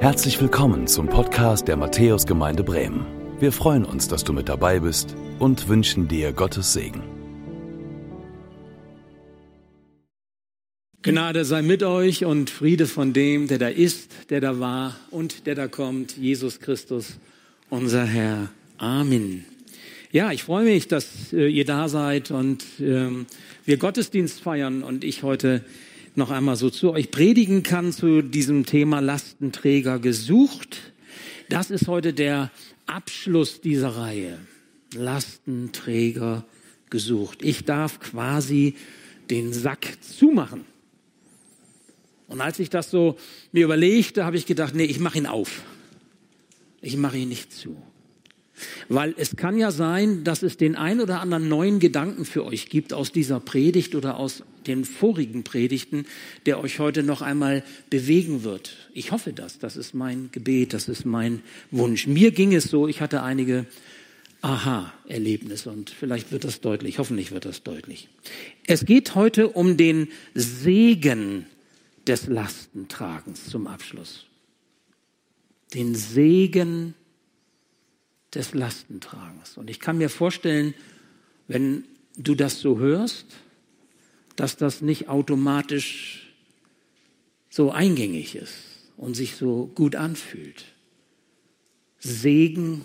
Herzlich willkommen zum Podcast der Matthäusgemeinde Bremen. Wir freuen uns, dass du mit dabei bist und wünschen dir Gottes Segen. Gnade sei mit euch und Friede von dem, der da ist, der da war und der da kommt, Jesus Christus, unser Herr. Amen. Ja, ich freue mich, dass äh, ihr da seid und ähm, wir Gottesdienst feiern und ich heute noch einmal so zu euch predigen kann zu diesem Thema Lastenträger gesucht. Das ist heute der Abschluss dieser Reihe. Lastenträger gesucht. Ich darf quasi den Sack zumachen. Und als ich das so mir überlegte, habe ich gedacht, nee, ich mache ihn auf. Ich mache ihn nicht zu. Weil es kann ja sein, dass es den ein oder anderen neuen Gedanken für euch gibt aus dieser Predigt oder aus den vorigen Predigten, der euch heute noch einmal bewegen wird. Ich hoffe das. Das ist mein Gebet, das ist mein Wunsch. Mir ging es so, ich hatte einige Aha-Erlebnisse und vielleicht wird das deutlich, hoffentlich wird das deutlich. Es geht heute um den Segen des Lastentragens zum Abschluss. Den Segen des Lastentragens. Und ich kann mir vorstellen, wenn du das so hörst, dass das nicht automatisch so eingängig ist und sich so gut anfühlt. Segen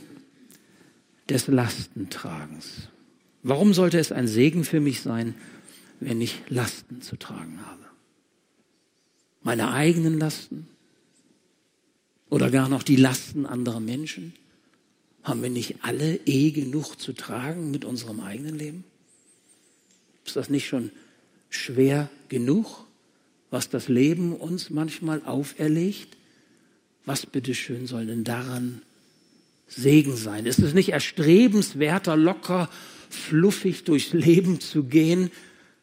des Lastentragens. Warum sollte es ein Segen für mich sein, wenn ich Lasten zu tragen habe? Meine eigenen Lasten? Oder gar noch die Lasten anderer Menschen? Haben wir nicht alle eh genug zu tragen mit unserem eigenen Leben? Ist das nicht schon schwer genug, was das Leben uns manchmal auferlegt? Was bitteschön soll denn daran Segen sein? Ist es nicht erstrebenswerter, locker, fluffig durchs Leben zu gehen,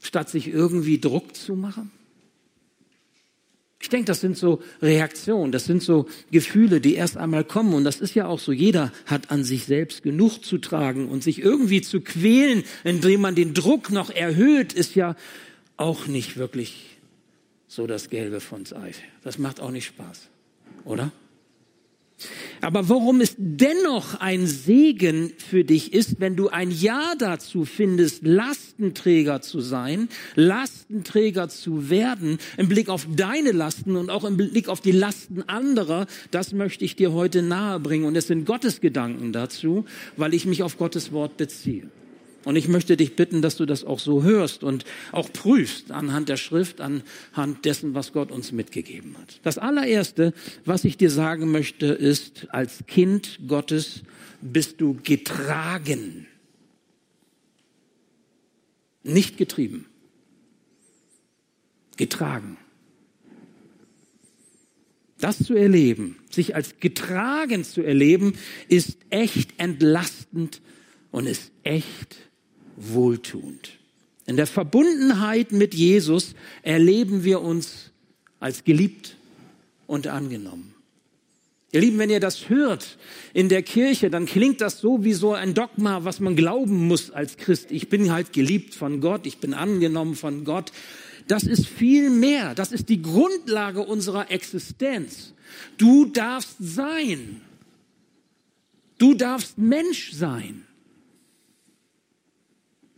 statt sich irgendwie Druck zu machen? Ich denke, das sind so Reaktionen, das sind so Gefühle, die erst einmal kommen. Und das ist ja auch so, jeder hat an sich selbst genug zu tragen und sich irgendwie zu quälen, indem man den Druck noch erhöht, ist ja auch nicht wirklich so das Gelbe von Ei. Das macht auch nicht Spaß, oder? Aber worum es dennoch ein Segen für dich ist, wenn du ein Ja dazu findest, Lastenträger zu sein, Lastenträger zu werden, im Blick auf deine Lasten und auch im Blick auf die Lasten anderer, das möchte ich dir heute nahebringen. Und es sind Gottes Gedanken dazu, weil ich mich auf Gottes Wort beziehe. Und ich möchte dich bitten, dass du das auch so hörst und auch prüfst anhand der Schrift, anhand dessen, was Gott uns mitgegeben hat. Das allererste, was ich dir sagen möchte, ist, als Kind Gottes bist du getragen, nicht getrieben, getragen. Das zu erleben, sich als getragen zu erleben, ist echt entlastend und ist echt wohltuend. In der Verbundenheit mit Jesus erleben wir uns als geliebt und angenommen. Ihr Lieben, wenn ihr das hört in der Kirche, dann klingt das so wie so ein Dogma, was man glauben muss als Christ. Ich bin halt geliebt von Gott, ich bin angenommen von Gott. Das ist viel mehr. Das ist die Grundlage unserer Existenz. Du darfst sein. Du darfst Mensch sein.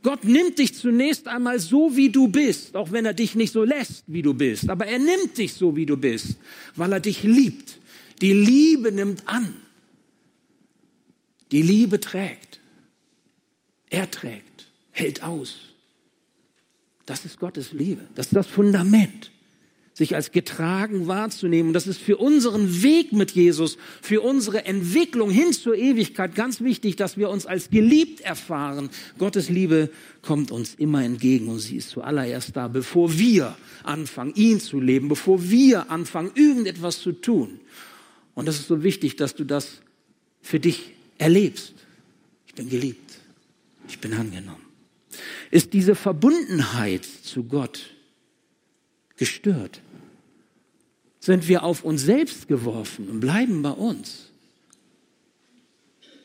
Gott nimmt dich zunächst einmal so, wie du bist, auch wenn er dich nicht so lässt, wie du bist. Aber er nimmt dich so, wie du bist, weil er dich liebt. Die Liebe nimmt an. Die Liebe trägt. Er trägt, hält aus. Das ist Gottes Liebe. Das ist das Fundament sich als getragen wahrzunehmen. Das ist für unseren Weg mit Jesus, für unsere Entwicklung hin zur Ewigkeit ganz wichtig, dass wir uns als geliebt erfahren. Gottes Liebe kommt uns immer entgegen und sie ist zuallererst da, bevor wir anfangen, ihn zu leben, bevor wir anfangen, irgendetwas zu tun. Und das ist so wichtig, dass du das für dich erlebst. Ich bin geliebt. Ich bin angenommen. Ist diese Verbundenheit zu Gott gestört, sind wir auf uns selbst geworfen und bleiben bei uns,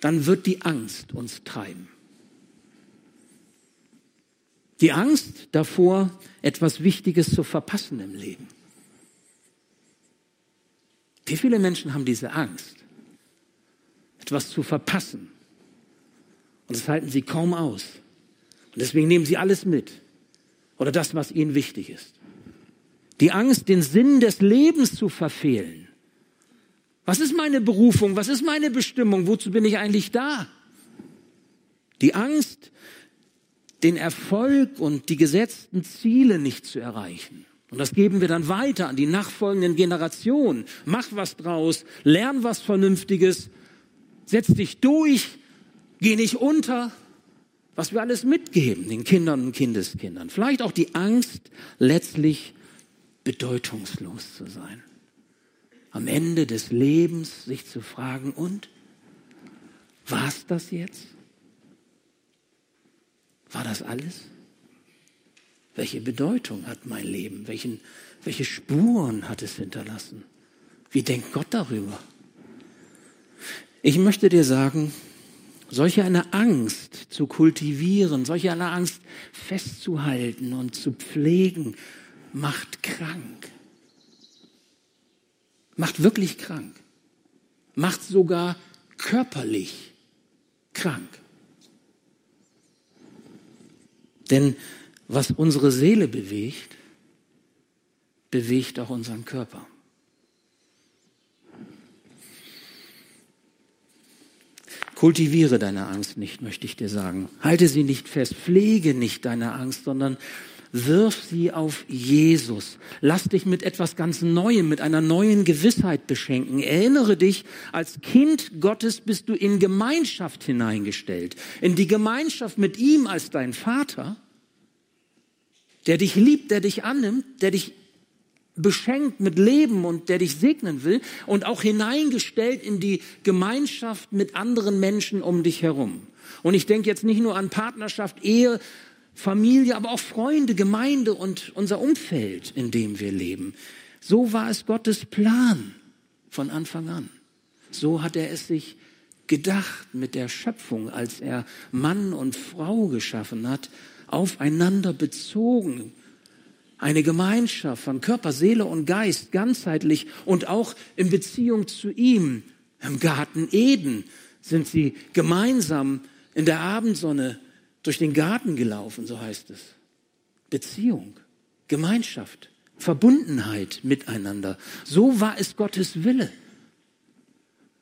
dann wird die Angst uns treiben. Die Angst davor, etwas Wichtiges zu verpassen im Leben. Wie viele Menschen haben diese Angst, etwas zu verpassen? Und das halten sie kaum aus. Und deswegen nehmen sie alles mit. Oder das, was ihnen wichtig ist. Die Angst, den Sinn des Lebens zu verfehlen. Was ist meine Berufung? Was ist meine Bestimmung? Wozu bin ich eigentlich da? Die Angst, den Erfolg und die gesetzten Ziele nicht zu erreichen. Und das geben wir dann weiter an die nachfolgenden Generationen. Mach was draus, lern was Vernünftiges, setz dich durch, geh nicht unter. Was wir alles mitgeben den Kindern und Kindeskindern. Vielleicht auch die Angst, letztlich bedeutungslos zu sein. Am Ende des Lebens sich zu fragen, und? War's das jetzt? War das alles? Welche Bedeutung hat mein Leben? Welchen, welche Spuren hat es hinterlassen? Wie denkt Gott darüber? Ich möchte dir sagen, solche eine Angst zu kultivieren, solche eine Angst festzuhalten und zu pflegen, macht krank. Macht wirklich krank. Macht sogar körperlich krank. Denn was unsere Seele bewegt, bewegt auch unseren Körper. Kultiviere deine Angst nicht, möchte ich dir sagen. Halte sie nicht fest, pflege nicht deine Angst, sondern wirf sie auf Jesus. Lass dich mit etwas ganz Neuem, mit einer neuen Gewissheit beschenken. Erinnere dich, als Kind Gottes bist du in Gemeinschaft hineingestellt, in die Gemeinschaft mit ihm als dein Vater der dich liebt, der dich annimmt, der dich beschenkt mit Leben und der dich segnen will und auch hineingestellt in die Gemeinschaft mit anderen Menschen um dich herum. Und ich denke jetzt nicht nur an Partnerschaft, Ehe, Familie, aber auch Freunde, Gemeinde und unser Umfeld, in dem wir leben. So war es Gottes Plan von Anfang an. So hat er es sich gedacht mit der Schöpfung, als er Mann und Frau geschaffen hat aufeinander bezogen. Eine Gemeinschaft von Körper, Seele und Geist, ganzheitlich und auch in Beziehung zu ihm. Im Garten Eden sind sie gemeinsam in der Abendsonne durch den Garten gelaufen, so heißt es. Beziehung, Gemeinschaft, Verbundenheit miteinander. So war es Gottes Wille.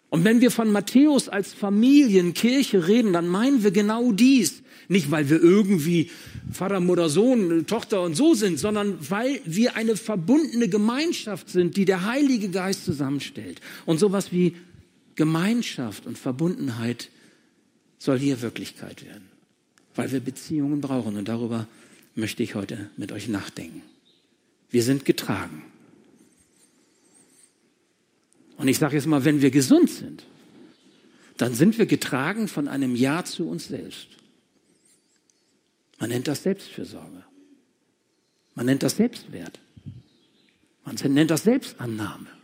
Und wenn wir von Matthäus als Familienkirche reden, dann meinen wir genau dies. Nicht, weil wir irgendwie Vater, Mutter, Sohn, Tochter und so sind, sondern weil wir eine verbundene Gemeinschaft sind, die der Heilige Geist zusammenstellt. Und sowas wie Gemeinschaft und Verbundenheit soll hier Wirklichkeit werden. Weil wir Beziehungen brauchen. Und darüber möchte ich heute mit euch nachdenken. Wir sind getragen. Und ich sage jetzt mal, wenn wir gesund sind, dann sind wir getragen von einem Ja zu uns selbst. Man nennt das Selbstfürsorge. Man nennt das Selbstwert. Man nennt das Selbstannahme.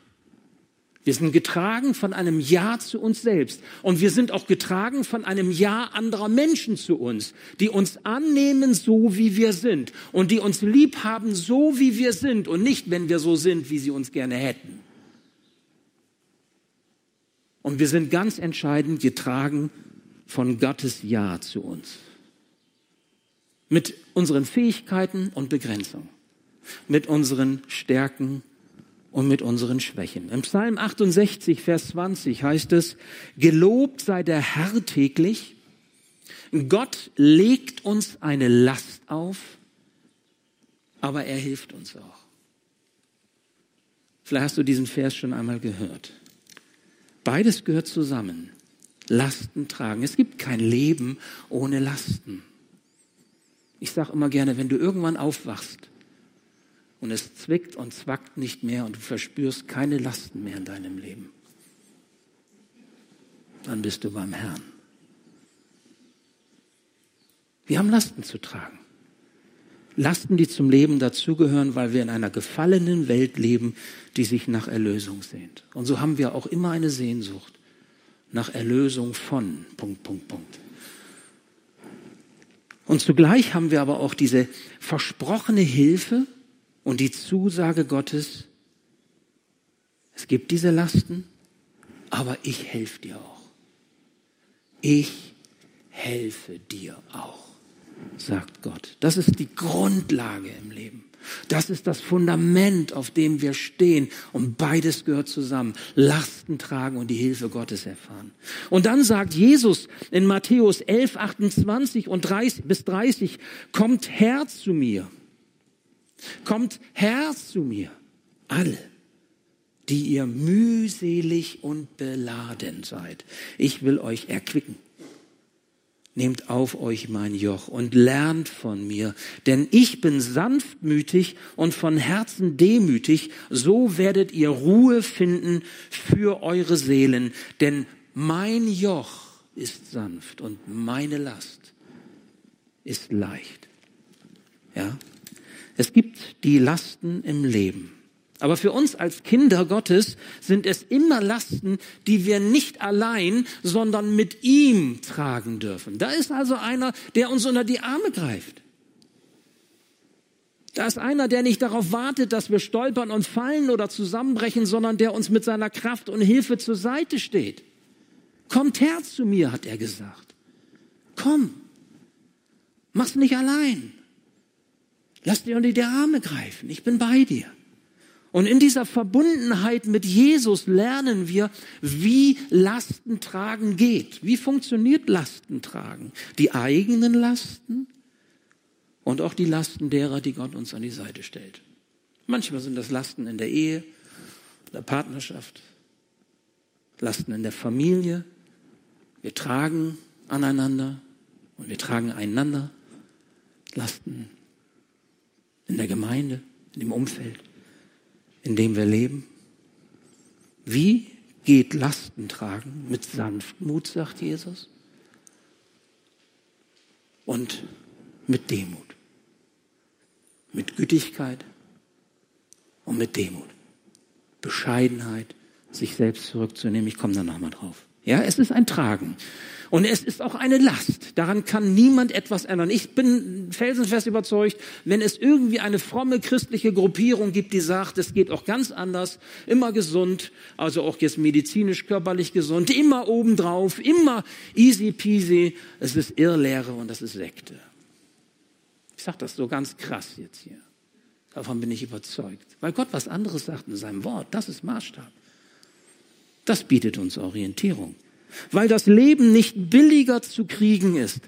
Wir sind getragen von einem Ja zu uns selbst. Und wir sind auch getragen von einem Ja anderer Menschen zu uns, die uns annehmen, so wie wir sind. Und die uns lieb haben, so wie wir sind. Und nicht, wenn wir so sind, wie sie uns gerne hätten. Und wir sind ganz entscheidend getragen von Gottes Ja zu uns mit unseren Fähigkeiten und Begrenzungen, mit unseren Stärken und mit unseren Schwächen. Im Psalm 68, Vers 20 heißt es, Gelobt sei der Herr täglich. Gott legt uns eine Last auf, aber er hilft uns auch. Vielleicht hast du diesen Vers schon einmal gehört. Beides gehört zusammen. Lasten tragen. Es gibt kein Leben ohne Lasten. Ich sage immer gerne, wenn du irgendwann aufwachst und es zwickt und zwackt nicht mehr und du verspürst keine Lasten mehr in deinem Leben, dann bist du beim Herrn. Wir haben Lasten zu tragen. Lasten, die zum Leben dazugehören, weil wir in einer gefallenen Welt leben, die sich nach Erlösung sehnt. Und so haben wir auch immer eine Sehnsucht nach Erlösung von Punkt, Punkt, Punkt. Und zugleich haben wir aber auch diese versprochene Hilfe und die Zusage Gottes, Es gibt diese Lasten, aber ich helfe dir auch. Ich helfe dir auch, sagt Gott. Das ist die Grundlage im Leben. Das ist das Fundament, auf dem wir stehen. Und beides gehört zusammen. Lasten tragen und die Hilfe Gottes erfahren. Und dann sagt Jesus in Matthäus 11, 28 und 30 bis 30, kommt her zu mir. Kommt her zu mir. Alle, die ihr mühselig und beladen seid. Ich will euch erquicken. Nehmt auf euch mein Joch und lernt von mir, denn ich bin sanftmütig und von Herzen demütig, so werdet ihr Ruhe finden für eure Seelen, denn mein Joch ist sanft und meine Last ist leicht. Ja? Es gibt die Lasten im Leben. Aber für uns als Kinder Gottes sind es immer Lasten, die wir nicht allein, sondern mit ihm tragen dürfen. Da ist also einer, der uns unter die Arme greift. Da ist einer, der nicht darauf wartet, dass wir stolpern und fallen oder zusammenbrechen, sondern der uns mit seiner Kraft und Hilfe zur Seite steht. Kommt her zu mir, hat er gesagt. Komm. Mach's nicht allein. Lass dir unter die Arme greifen. Ich bin bei dir. Und in dieser Verbundenheit mit Jesus lernen wir, wie Lastentragen geht. Wie funktioniert Lastentragen? Die eigenen Lasten und auch die Lasten derer, die Gott uns an die Seite stellt. Manchmal sind das Lasten in der Ehe, der Partnerschaft, Lasten in der Familie. Wir tragen aneinander und wir tragen einander Lasten in der Gemeinde, in dem Umfeld in dem wir leben? Wie geht Lasten tragen? Mit Sanftmut, sagt Jesus. Und mit Demut. Mit Gütigkeit und mit Demut. Bescheidenheit, sich selbst zurückzunehmen. Ich komme da nochmal drauf. Ja, es ist ein Tragen. Und es ist auch eine Last. Daran kann niemand etwas ändern. Ich bin felsenfest überzeugt, wenn es irgendwie eine fromme christliche Gruppierung gibt, die sagt, es geht auch ganz anders, immer gesund, also auch jetzt medizinisch, körperlich gesund, immer obendrauf, immer easy peasy, es ist Irrlehre und das ist Sekte. Ich sage das so ganz krass jetzt hier. Davon bin ich überzeugt. Weil Gott was anderes sagt in seinem Wort. Das ist Maßstab. Das bietet uns Orientierung weil das Leben nicht billiger zu kriegen ist.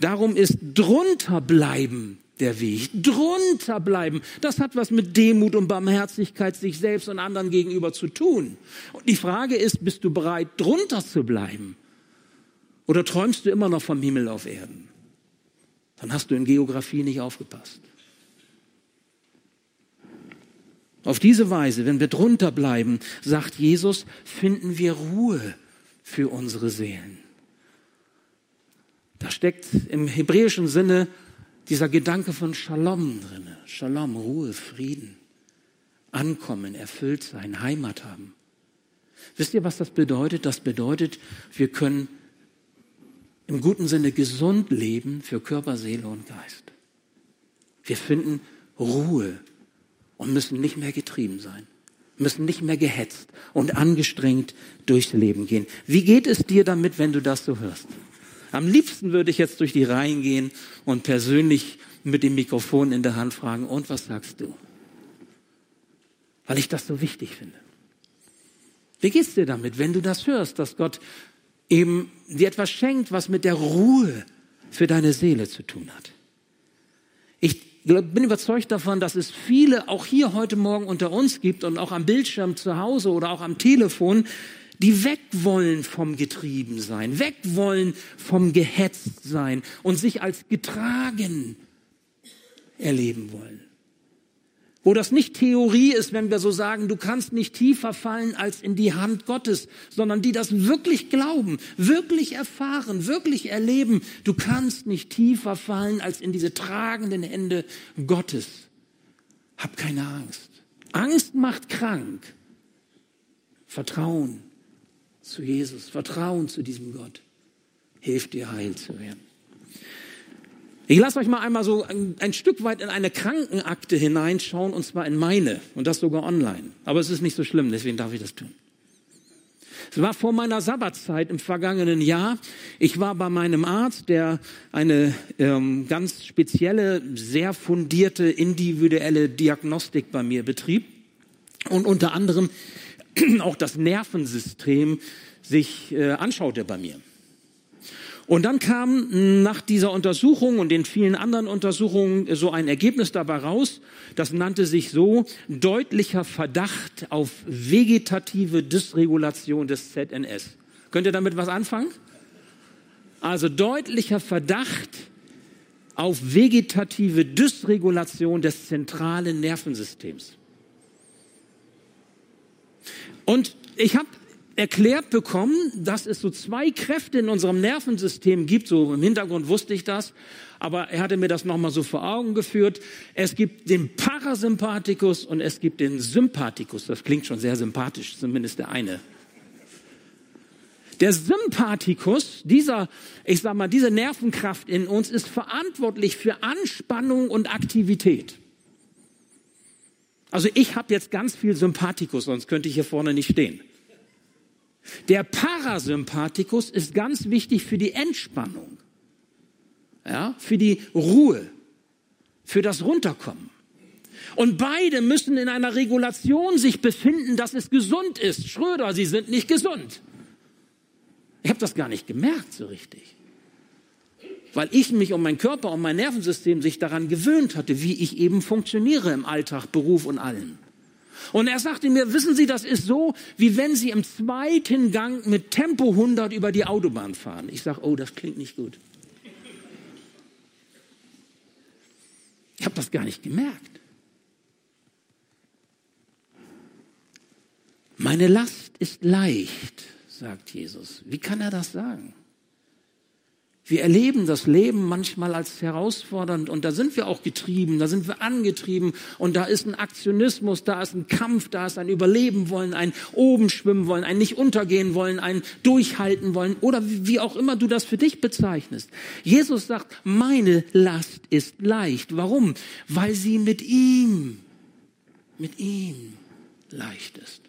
Darum ist drunter bleiben der Weg. Drunter bleiben. Das hat was mit Demut und Barmherzigkeit sich selbst und anderen gegenüber zu tun. Und die Frage ist, bist du bereit, drunter zu bleiben? Oder träumst du immer noch vom Himmel auf Erden? Dann hast du in Geografie nicht aufgepasst. Auf diese Weise, wenn wir drunter bleiben, sagt Jesus, finden wir Ruhe für unsere Seelen. Da steckt im hebräischen Sinne dieser Gedanke von Shalom drin. Shalom, Ruhe, Frieden, Ankommen, erfüllt sein, Heimat haben. Wisst ihr, was das bedeutet? Das bedeutet, wir können im guten Sinne gesund leben für Körper, Seele und Geist. Wir finden Ruhe und müssen nicht mehr getrieben sein müssen nicht mehr gehetzt und angestrengt durchs Leben gehen. Wie geht es dir damit, wenn du das so hörst? Am liebsten würde ich jetzt durch die Reihen gehen und persönlich mit dem Mikrofon in der Hand fragen, und was sagst du? Weil ich das so wichtig finde. Wie geht's dir damit, wenn du das hörst, dass Gott eben dir etwas schenkt, was mit der Ruhe für deine Seele zu tun hat? Ich bin überzeugt davon, dass es viele auch hier heute Morgen unter uns gibt und auch am Bildschirm zu Hause oder auch am Telefon, die weg wollen vom Getriebensein, weg wollen vom Gehetztsein und sich als getragen erleben wollen. Wo das nicht Theorie ist, wenn wir so sagen, du kannst nicht tiefer fallen als in die Hand Gottes, sondern die das wirklich glauben, wirklich erfahren, wirklich erleben. Du kannst nicht tiefer fallen als in diese tragenden Hände Gottes. Hab keine Angst. Angst macht krank. Vertrauen zu Jesus, Vertrauen zu diesem Gott hilft dir heil zu werden. Ich lasse euch mal einmal so ein, ein, Stück weit in eine Krankenakte hineinschauen, und zwar in meine, und das sogar online. Aber es ist nicht so schlimm, deswegen darf ich das tun. Es war vor meiner Sabbatzeit im vergangenen Jahr. Ich war bei meinem Arzt, der eine ähm, ganz spezielle, sehr fundierte, individuelle Diagnostik bei mir betrieb und unter anderem auch das Nervensystem sich äh, anschaute bei mir. Und dann kam nach dieser Untersuchung und den vielen anderen Untersuchungen so ein Ergebnis dabei raus. Das nannte sich so deutlicher Verdacht auf vegetative Dysregulation des ZNS. Könnt ihr damit was anfangen? Also deutlicher Verdacht auf vegetative Dysregulation des zentralen Nervensystems. Und ich habe erklärt bekommen, dass es so zwei Kräfte in unserem Nervensystem gibt. So im Hintergrund wusste ich das, aber er hatte mir das nochmal so vor Augen geführt. Es gibt den Parasympathikus und es gibt den Sympathikus. Das klingt schon sehr sympathisch, zumindest der eine. Der Sympathikus, dieser, ich sag mal, diese Nervenkraft in uns ist verantwortlich für Anspannung und Aktivität. Also ich habe jetzt ganz viel Sympathikus, sonst könnte ich hier vorne nicht stehen. Der Parasympathikus ist ganz wichtig für die Entspannung, ja, für die Ruhe, für das Runterkommen. Und beide müssen in einer Regulation sich befinden, dass es gesund ist. Schröder, Sie sind nicht gesund. Ich habe das gar nicht gemerkt so richtig. Weil ich mich um meinen Körper, um mein Nervensystem sich daran gewöhnt hatte, wie ich eben funktioniere im Alltag, Beruf und allem. Und er sagte mir, wissen Sie, das ist so, wie wenn Sie im zweiten Gang mit Tempo 100 über die Autobahn fahren. Ich sage, oh, das klingt nicht gut. Ich habe das gar nicht gemerkt. Meine Last ist leicht, sagt Jesus. Wie kann er das sagen? Wir erleben das Leben manchmal als herausfordernd und da sind wir auch getrieben, da sind wir angetrieben und da ist ein Aktionismus, da ist ein Kampf, da ist ein Überleben wollen, ein oben schwimmen wollen, ein nicht untergehen wollen, ein durchhalten wollen oder wie auch immer du das für dich bezeichnest. Jesus sagt, meine Last ist leicht. Warum? Weil sie mit ihm, mit ihm leicht ist.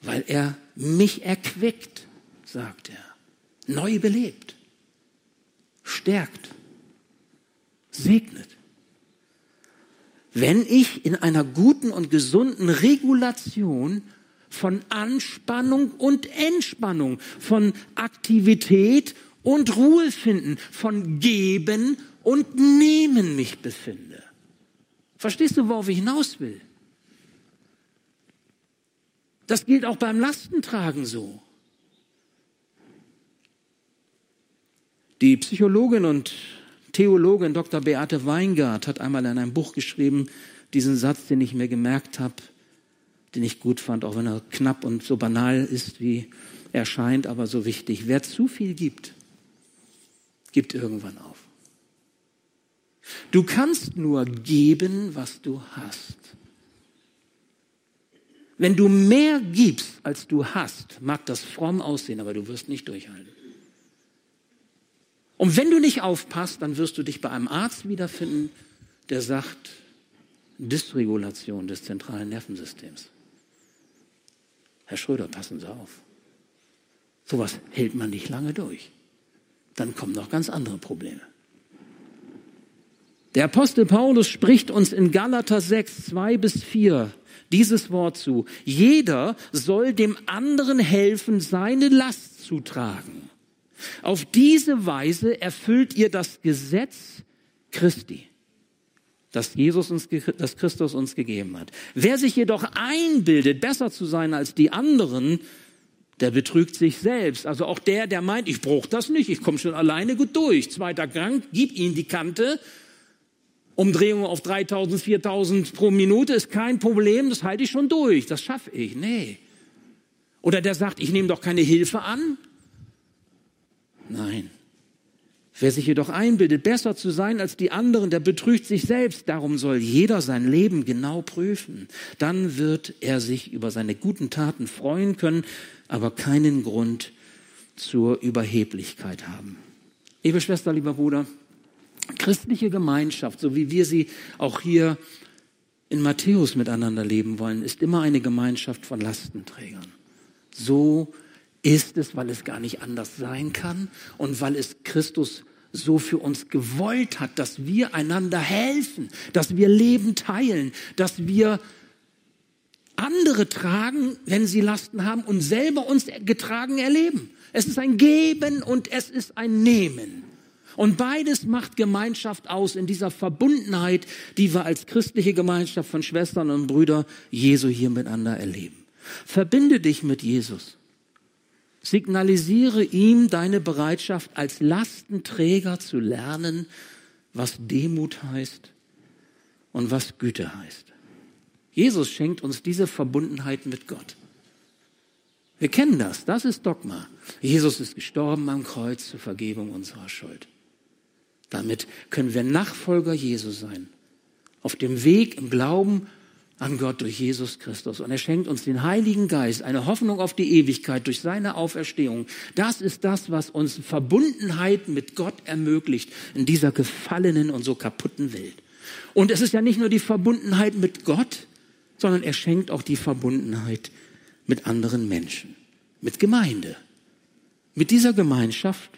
Weil er mich erquickt, sagt er neu belebt, stärkt, segnet. Wenn ich in einer guten und gesunden Regulation von Anspannung und Entspannung, von Aktivität und Ruhe finden, von Geben und Nehmen mich befinde. Verstehst du, worauf ich hinaus will? Das gilt auch beim Lastentragen so. Die Psychologin und Theologin Dr. Beate Weingart hat einmal in einem Buch geschrieben, diesen Satz, den ich mir gemerkt habe, den ich gut fand, auch wenn er knapp und so banal ist, wie er scheint, aber so wichtig. Wer zu viel gibt, gibt irgendwann auf. Du kannst nur geben, was du hast. Wenn du mehr gibst, als du hast, mag das fromm aussehen, aber du wirst nicht durchhalten. Und wenn du nicht aufpasst, dann wirst du dich bei einem Arzt wiederfinden, der sagt, Dysregulation des zentralen Nervensystems. Herr Schröder, passen Sie auf. Sowas hält man nicht lange durch. Dann kommen noch ganz andere Probleme. Der Apostel Paulus spricht uns in Galater 6, 2 bis 4 dieses Wort zu. Jeder soll dem anderen helfen, seine Last zu tragen. Auf diese Weise erfüllt ihr das Gesetz Christi, das Jesus uns, das Christus uns gegeben hat. Wer sich jedoch einbildet, besser zu sein als die anderen, der betrügt sich selbst. Also auch der, der meint, ich brauche das nicht, ich komme schon alleine gut durch. Zweiter Gang, gib ihm die Kante. Umdrehung auf 3000, 4000 pro Minute ist kein Problem, das halte ich schon durch, das schaffe ich. Nee. Oder der sagt, ich nehme doch keine Hilfe an. Nein. Wer sich jedoch einbildet, besser zu sein als die anderen, der betrügt sich selbst. Darum soll jeder sein Leben genau prüfen. Dann wird er sich über seine guten Taten freuen können, aber keinen Grund zur Überheblichkeit haben. Liebe Schwester, lieber Bruder, christliche Gemeinschaft, so wie wir sie auch hier in Matthäus miteinander leben wollen, ist immer eine Gemeinschaft von Lastenträgern. So ist es, weil es gar nicht anders sein kann und weil es Christus so für uns gewollt hat, dass wir einander helfen, dass wir Leben teilen, dass wir andere tragen, wenn sie Lasten haben und selber uns getragen erleben. Es ist ein Geben und es ist ein Nehmen. Und beides macht Gemeinschaft aus in dieser Verbundenheit, die wir als christliche Gemeinschaft von Schwestern und Brüdern Jesu hier miteinander erleben. Verbinde dich mit Jesus. Signalisiere ihm deine Bereitschaft, als Lastenträger zu lernen, was Demut heißt und was Güte heißt. Jesus schenkt uns diese Verbundenheit mit Gott. Wir kennen das, das ist Dogma. Jesus ist gestorben am Kreuz zur Vergebung unserer Schuld. Damit können wir Nachfolger Jesu sein. Auf dem Weg im Glauben an Gott durch Jesus Christus. Und er schenkt uns den Heiligen Geist, eine Hoffnung auf die Ewigkeit durch seine Auferstehung. Das ist das, was uns Verbundenheit mit Gott ermöglicht in dieser gefallenen und so kaputten Welt. Und es ist ja nicht nur die Verbundenheit mit Gott, sondern er schenkt auch die Verbundenheit mit anderen Menschen, mit Gemeinde, mit dieser Gemeinschaft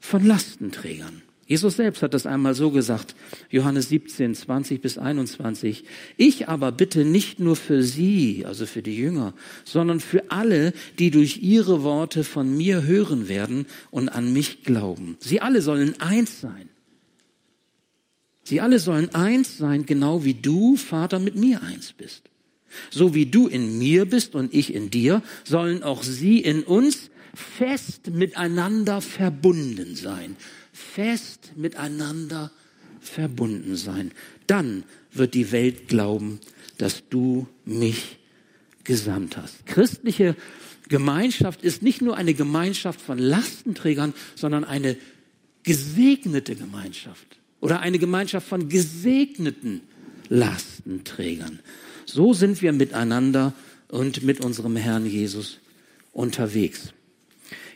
von Lastenträgern. Jesus selbst hat das einmal so gesagt, Johannes 17, 20 bis 21. Ich aber bitte nicht nur für sie, also für die Jünger, sondern für alle, die durch ihre Worte von mir hören werden und an mich glauben. Sie alle sollen eins sein. Sie alle sollen eins sein, genau wie du, Vater, mit mir eins bist. So wie du in mir bist und ich in dir, sollen auch sie in uns fest miteinander verbunden sein fest miteinander verbunden sein. Dann wird die Welt glauben, dass du mich gesandt hast. Christliche Gemeinschaft ist nicht nur eine Gemeinschaft von Lastenträgern, sondern eine gesegnete Gemeinschaft oder eine Gemeinschaft von gesegneten Lastenträgern. So sind wir miteinander und mit unserem Herrn Jesus unterwegs.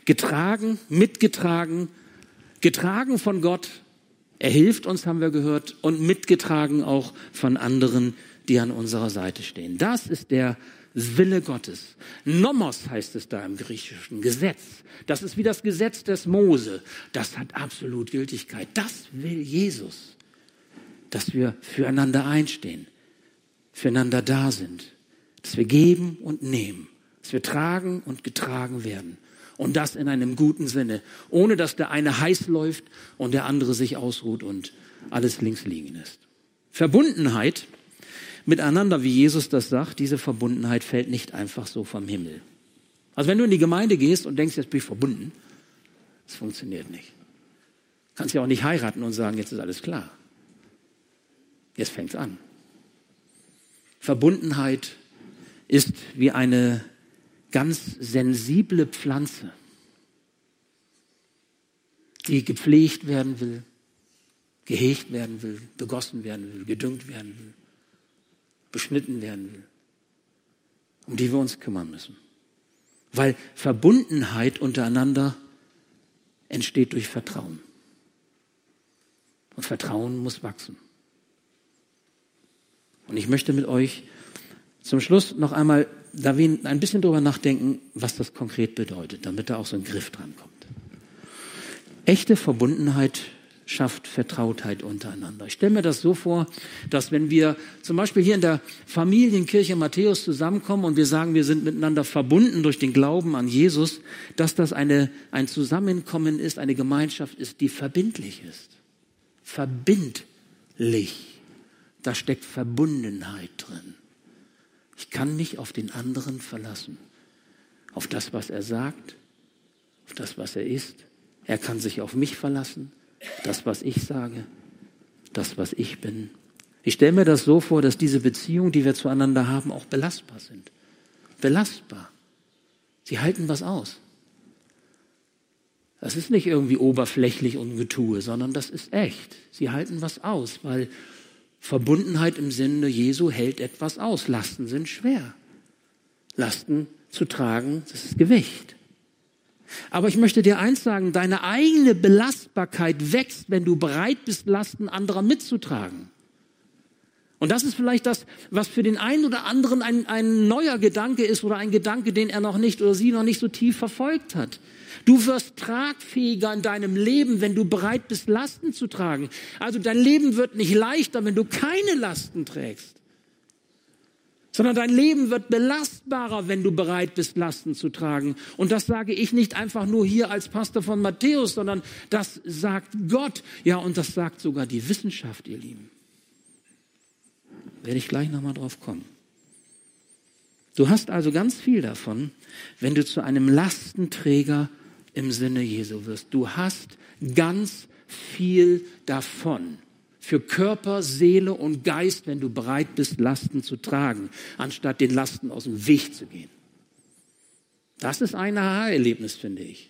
Getragen, mitgetragen Getragen von Gott, er hilft uns, haben wir gehört, und mitgetragen auch von anderen, die an unserer Seite stehen. Das ist der Wille Gottes. Nomos heißt es da im griechischen Gesetz. Das ist wie das Gesetz des Mose. Das hat absolut Gültigkeit. Das will Jesus. Dass wir füreinander einstehen, füreinander da sind, dass wir geben und nehmen, dass wir tragen und getragen werden. Und das in einem guten Sinne, ohne dass der eine heiß läuft und der andere sich ausruht und alles links liegen lässt. Verbundenheit miteinander, wie Jesus das sagt, diese Verbundenheit fällt nicht einfach so vom Himmel. Also wenn du in die Gemeinde gehst und denkst, jetzt bin ich verbunden, das funktioniert nicht. Du kannst ja auch nicht heiraten und sagen, jetzt ist alles klar. Jetzt fängt's an. Verbundenheit ist wie eine ganz sensible Pflanze, die gepflegt werden will, gehegt werden will, begossen werden will, gedüngt werden will, beschnitten werden will, um die wir uns kümmern müssen. Weil Verbundenheit untereinander entsteht durch Vertrauen. Und Vertrauen muss wachsen. Und ich möchte mit euch zum Schluss noch einmal da wir ein bisschen drüber nachdenken, was das konkret bedeutet, damit da auch so ein Griff dran kommt. Echte Verbundenheit schafft Vertrautheit untereinander. Ich stelle mir das so vor, dass wenn wir zum Beispiel hier in der Familienkirche Matthäus zusammenkommen und wir sagen, wir sind miteinander verbunden durch den Glauben an Jesus, dass das eine, ein Zusammenkommen ist, eine Gemeinschaft ist, die verbindlich ist. Verbindlich. Da steckt Verbundenheit drin. Ich kann mich auf den anderen verlassen. Auf das, was er sagt, auf das, was er ist. Er kann sich auf mich verlassen, das, was ich sage, das, was ich bin. Ich stelle mir das so vor, dass diese Beziehungen, die wir zueinander haben, auch belastbar sind. Belastbar. Sie halten was aus. Das ist nicht irgendwie oberflächlich und Getue, sondern das ist echt. Sie halten was aus, weil Verbundenheit im Sinne Jesu hält etwas aus. Lasten sind schwer. Lasten zu tragen, das ist Gewicht. Aber ich möchte dir eins sagen, deine eigene Belastbarkeit wächst, wenn du bereit bist, Lasten anderer mitzutragen. Und das ist vielleicht das, was für den einen oder anderen ein, ein neuer Gedanke ist oder ein Gedanke, den er noch nicht oder sie noch nicht so tief verfolgt hat. Du wirst tragfähiger in deinem Leben, wenn du bereit bist, Lasten zu tragen. Also dein Leben wird nicht leichter, wenn du keine Lasten trägst sondern dein Leben wird belastbarer, wenn du bereit bist, Lasten zu tragen. Und das sage ich nicht einfach nur hier als Pastor von Matthäus, sondern das sagt Gott. Ja, und das sagt sogar die Wissenschaft, ihr Lieben. Werde ich gleich nochmal drauf kommen. Du hast also ganz viel davon, wenn du zu einem Lastenträger im Sinne Jesu wirst. Du hast ganz viel davon für Körper, Seele und Geist, wenn du bereit bist, Lasten zu tragen, anstatt den Lasten aus dem Weg zu gehen. Das ist ein Aha-Erlebnis, finde ich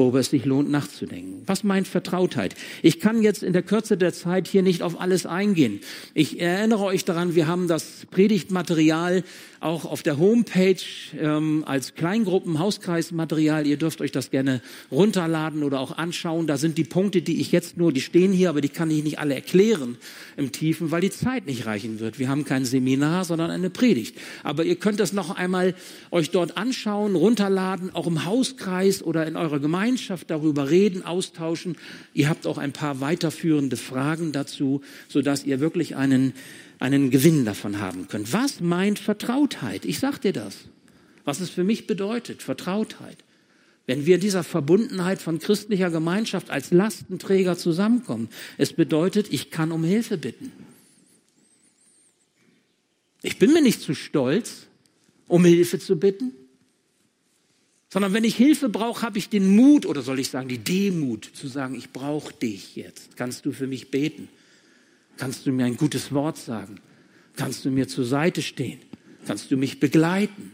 worüber es sich lohnt nachzudenken. Was meint Vertrautheit? Ich kann jetzt in der Kürze der Zeit hier nicht auf alles eingehen. Ich erinnere euch daran, wir haben das Predigtmaterial auch auf der Homepage ähm, als Kleingruppen, Hauskreismaterial. Ihr dürft euch das gerne runterladen oder auch anschauen. Da sind die Punkte, die ich jetzt nur, die stehen hier, aber die kann ich nicht alle erklären im Tiefen, weil die Zeit nicht reichen wird. Wir haben kein Seminar, sondern eine Predigt. Aber ihr könnt das noch einmal euch dort anschauen, runterladen, auch im Hauskreis oder in eurer Gemeinschaft darüber reden, austauschen. Ihr habt auch ein paar weiterführende Fragen dazu, sodass ihr wirklich einen einen Gewinn davon haben könnt. Was meint Vertrautheit? Ich sag dir das. Was es für mich bedeutet, Vertrautheit. Wenn wir dieser Verbundenheit von christlicher Gemeinschaft als Lastenträger zusammenkommen, es bedeutet, ich kann um Hilfe bitten. Ich bin mir nicht zu stolz, um Hilfe zu bitten, sondern wenn ich Hilfe brauche, habe ich den Mut oder soll ich sagen die Demut zu sagen, ich brauche dich jetzt. Kannst du für mich beten? Kannst du mir ein gutes Wort sagen? Kannst du mir zur Seite stehen? Kannst du mich begleiten?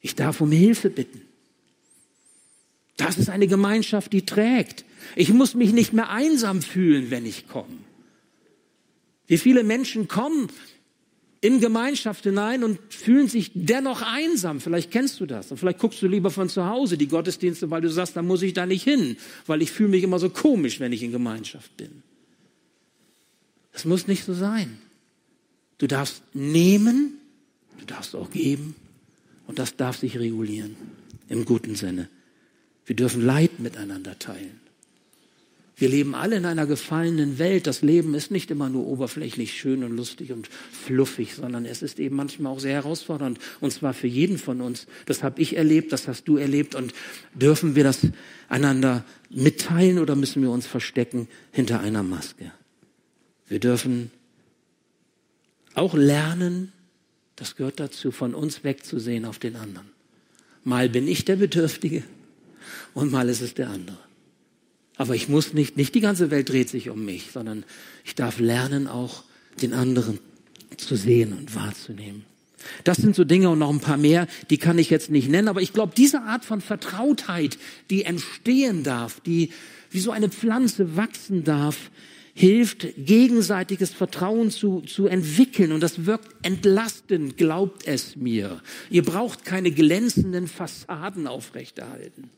Ich darf um Hilfe bitten. Das ist eine Gemeinschaft, die trägt. Ich muss mich nicht mehr einsam fühlen, wenn ich komme. Wie viele Menschen kommen in Gemeinschaft hinein und fühlen sich dennoch einsam. Vielleicht kennst du das. Und vielleicht guckst du lieber von zu Hause die Gottesdienste, weil du sagst, da muss ich da nicht hin, weil ich fühle mich immer so komisch, wenn ich in Gemeinschaft bin. Das muss nicht so sein. Du darfst nehmen, du darfst auch geben und das darf sich regulieren im guten Sinne. Wir dürfen Leid miteinander teilen. Wir leben alle in einer gefallenen Welt. Das Leben ist nicht immer nur oberflächlich schön und lustig und fluffig, sondern es ist eben manchmal auch sehr herausfordernd. Und zwar für jeden von uns. Das habe ich erlebt, das hast du erlebt. Und dürfen wir das einander mitteilen oder müssen wir uns verstecken hinter einer Maske? Wir dürfen auch lernen, das gehört dazu, von uns wegzusehen auf den anderen. Mal bin ich der Bedürftige und mal ist es der andere. Aber ich muss nicht, nicht die ganze Welt dreht sich um mich, sondern ich darf lernen, auch den anderen zu sehen und wahrzunehmen. Das sind so Dinge und noch ein paar mehr, die kann ich jetzt nicht nennen, aber ich glaube, diese Art von Vertrautheit, die entstehen darf, die wie so eine Pflanze wachsen darf, hilft, gegenseitiges Vertrauen zu, zu entwickeln und das wirkt entlastend, glaubt es mir. Ihr braucht keine glänzenden Fassaden aufrechterhalten.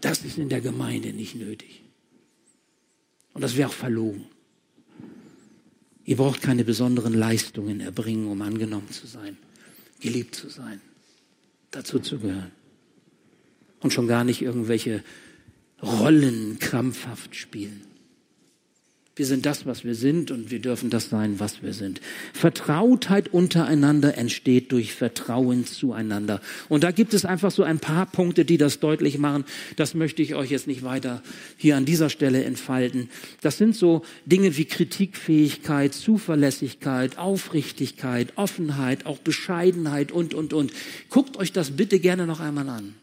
Das ist in der Gemeinde nicht nötig. Und das wäre auch verlogen. Ihr braucht keine besonderen Leistungen erbringen, um angenommen zu sein, geliebt zu sein, dazu zu gehören. Und schon gar nicht irgendwelche Rollen krampfhaft spielen. Wir sind das, was wir sind und wir dürfen das sein, was wir sind. Vertrautheit untereinander entsteht durch Vertrauen zueinander. Und da gibt es einfach so ein paar Punkte, die das deutlich machen. Das möchte ich euch jetzt nicht weiter hier an dieser Stelle entfalten. Das sind so Dinge wie Kritikfähigkeit, Zuverlässigkeit, Aufrichtigkeit, Offenheit, auch Bescheidenheit und, und, und. Guckt euch das bitte gerne noch einmal an.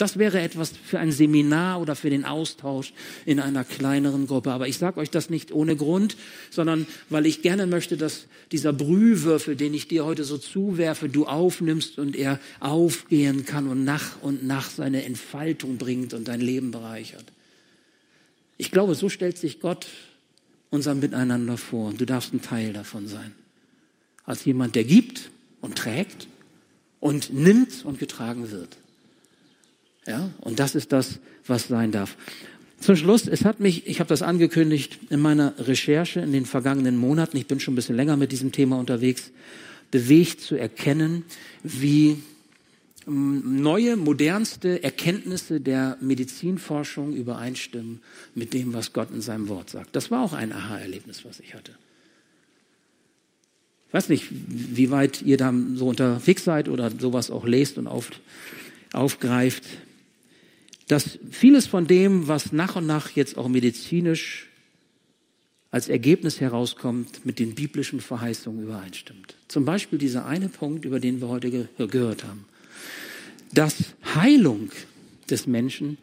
Das wäre etwas für ein Seminar oder für den Austausch in einer kleineren Gruppe. Aber ich sage euch das nicht ohne Grund, sondern weil ich gerne möchte, dass dieser Brühwürfel, den ich dir heute so zuwerfe, du aufnimmst und er aufgehen kann und nach und nach seine Entfaltung bringt und dein Leben bereichert. Ich glaube, so stellt sich Gott unser Miteinander vor du darfst ein Teil davon sein. Als jemand, der gibt und trägt und nimmt und getragen wird. Ja, und das ist das, was sein darf. Zum Schluss, es hat mich, ich habe das angekündigt in meiner Recherche in den vergangenen Monaten, ich bin schon ein bisschen länger mit diesem Thema unterwegs, bewegt zu erkennen, wie ähm, neue, modernste Erkenntnisse der Medizinforschung übereinstimmen mit dem, was Gott in seinem Wort sagt. Das war auch ein Aha-Erlebnis, was ich hatte. Ich weiß nicht, wie weit ihr da so unterwegs seid oder sowas auch lest und auf, aufgreift, dass vieles von dem, was nach und nach jetzt auch medizinisch als Ergebnis herauskommt, mit den biblischen Verheißungen übereinstimmt. Zum Beispiel dieser eine Punkt, über den wir heute ge gehört haben dass Heilung des Menschen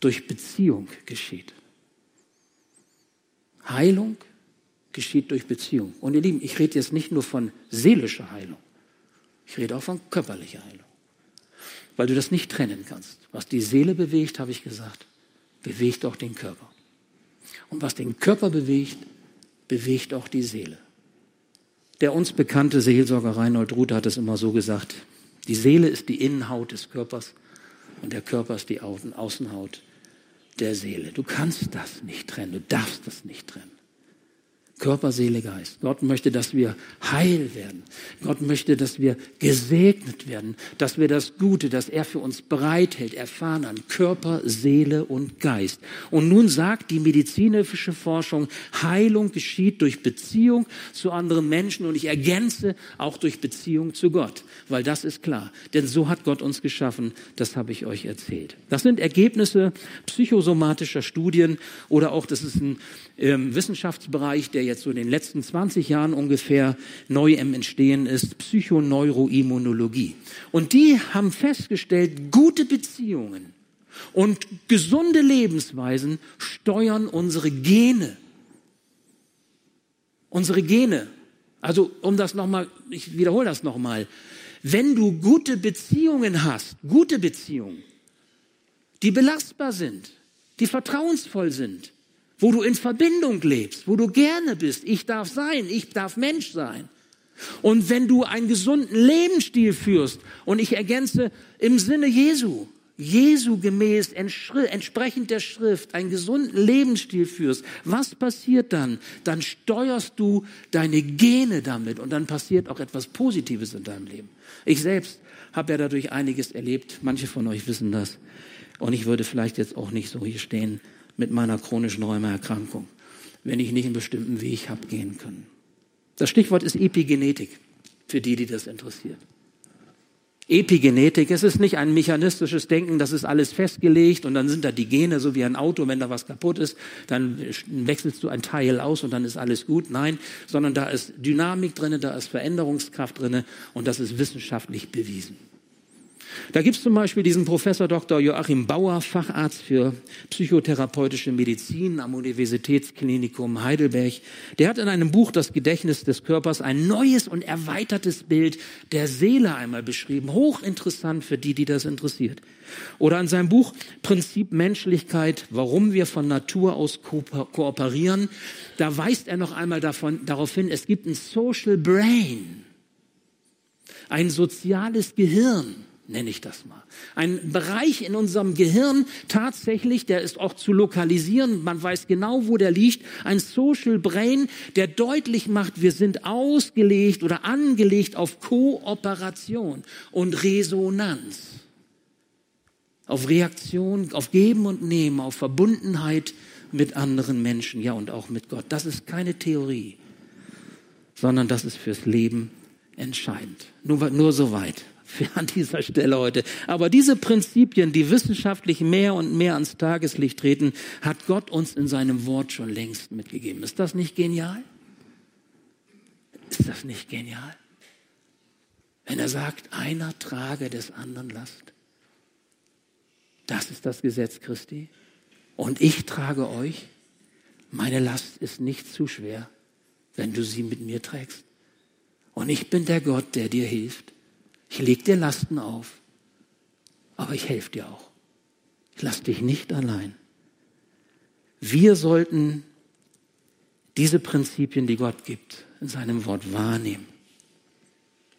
durch Beziehung geschieht. Heilung geschieht durch Beziehung. Und ihr Lieben, ich rede jetzt nicht nur von seelischer Heilung, ich rede auch von körperlicher Heilung. Weil du das nicht trennen kannst. Was die Seele bewegt, habe ich gesagt, bewegt auch den Körper. Und was den Körper bewegt, bewegt auch die Seele. Der uns bekannte Seelsorger Reinhold Ruther hat es immer so gesagt, die Seele ist die Innenhaut des Körpers und der Körper ist die Außenhaut der Seele. Du kannst das nicht trennen, du darfst das nicht trennen. Körper, Seele, Geist. Gott möchte, dass wir heil werden. Gott möchte, dass wir gesegnet werden, dass wir das Gute, das er für uns bereithält, erfahren an Körper, Seele und Geist. Und nun sagt die medizinische Forschung, Heilung geschieht durch Beziehung zu anderen Menschen und ich ergänze auch durch Beziehung zu Gott, weil das ist klar. Denn so hat Gott uns geschaffen, das habe ich euch erzählt. Das sind Ergebnisse psychosomatischer Studien oder auch, das ist ein ähm, Wissenschaftsbereich, der jetzt so in den letzten 20 Jahren ungefähr neu im Entstehen ist, Psychoneuroimmunologie. Und die haben festgestellt, gute Beziehungen und gesunde Lebensweisen steuern unsere Gene. Unsere Gene. Also, um das nochmal, ich wiederhole das nochmal. Wenn du gute Beziehungen hast, gute Beziehungen, die belastbar sind, die vertrauensvoll sind, wo du in Verbindung lebst, wo du gerne bist. Ich darf sein, ich darf Mensch sein. Und wenn du einen gesunden Lebensstil führst, und ich ergänze im Sinne Jesu, Jesu gemäß, entsprechend der Schrift, einen gesunden Lebensstil führst, was passiert dann? Dann steuerst du deine Gene damit und dann passiert auch etwas Positives in deinem Leben. Ich selbst habe ja dadurch einiges erlebt, manche von euch wissen das. Und ich würde vielleicht jetzt auch nicht so hier stehen, mit meiner chronischen Rheumaerkrankung, wenn ich nicht einen bestimmten Weg habe gehen können. Das Stichwort ist Epigenetik, für die, die das interessiert. Epigenetik, es ist nicht ein mechanistisches Denken, das ist alles festgelegt und dann sind da die Gene, so wie ein Auto, wenn da was kaputt ist, dann wechselst du ein Teil aus und dann ist alles gut. Nein, sondern da ist Dynamik drinne, da ist Veränderungskraft drinne und das ist wissenschaftlich bewiesen. Da gibt es zum Beispiel diesen Professor Dr. Joachim Bauer, Facharzt für psychotherapeutische Medizin am Universitätsklinikum Heidelberg. Der hat in einem Buch Das Gedächtnis des Körpers ein neues und erweitertes Bild der Seele einmal beschrieben. Hochinteressant für die, die das interessiert. Oder in seinem Buch Prinzip Menschlichkeit, warum wir von Natur aus ko kooperieren, da weist er noch einmal davon, darauf hin, es gibt ein Social Brain, ein soziales Gehirn nenne ich das mal. Ein Bereich in unserem Gehirn tatsächlich, der ist auch zu lokalisieren, man weiß genau, wo der liegt, ein Social Brain, der deutlich macht, wir sind ausgelegt oder angelegt auf Kooperation und Resonanz, auf Reaktion, auf Geben und Nehmen, auf Verbundenheit mit anderen Menschen, ja und auch mit Gott. Das ist keine Theorie, sondern das ist fürs Leben entscheidend. Nur, nur so weit an dieser Stelle heute. Aber diese Prinzipien, die wissenschaftlich mehr und mehr ans Tageslicht treten, hat Gott uns in seinem Wort schon längst mitgegeben. Ist das nicht genial? Ist das nicht genial? Wenn er sagt, einer trage des anderen Last. Das ist das Gesetz Christi. Und ich trage euch. Meine Last ist nicht zu schwer, wenn du sie mit mir trägst. Und ich bin der Gott, der dir hilft. Ich lege dir Lasten auf, aber ich helfe dir auch. Ich lasse dich nicht allein. Wir sollten diese Prinzipien, die Gott gibt, in seinem Wort wahrnehmen.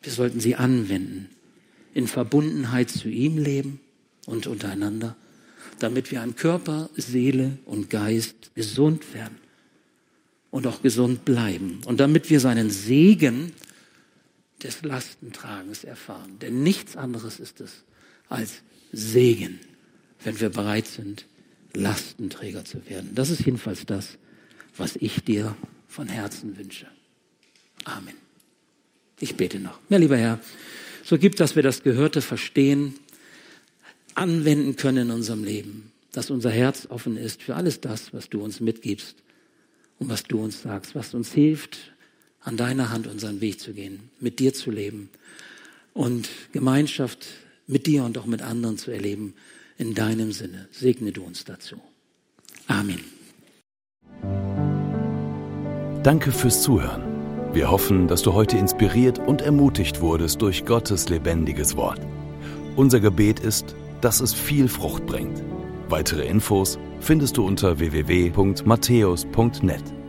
Wir sollten sie anwenden in Verbundenheit zu ihm leben und untereinander, damit wir an Körper, Seele und Geist gesund werden und auch gesund bleiben und damit wir seinen Segen des Lastentragens erfahren. Denn nichts anderes ist es als Segen, wenn wir bereit sind, Lastenträger zu werden. Das ist jedenfalls das, was ich dir von Herzen wünsche. Amen. Ich bete noch. Ja, lieber Herr, so gibt, dass wir das Gehörte verstehen, anwenden können in unserem Leben, dass unser Herz offen ist für alles das, was du uns mitgibst und was du uns sagst, was uns hilft, an deiner Hand unseren Weg zu gehen, mit dir zu leben und Gemeinschaft mit dir und auch mit anderen zu erleben in deinem Sinne. Segne du uns dazu. Amen. Danke fürs Zuhören. Wir hoffen, dass du heute inspiriert und ermutigt wurdest durch Gottes lebendiges Wort. Unser Gebet ist, dass es viel Frucht bringt. Weitere Infos findest du unter www.matthäus.net.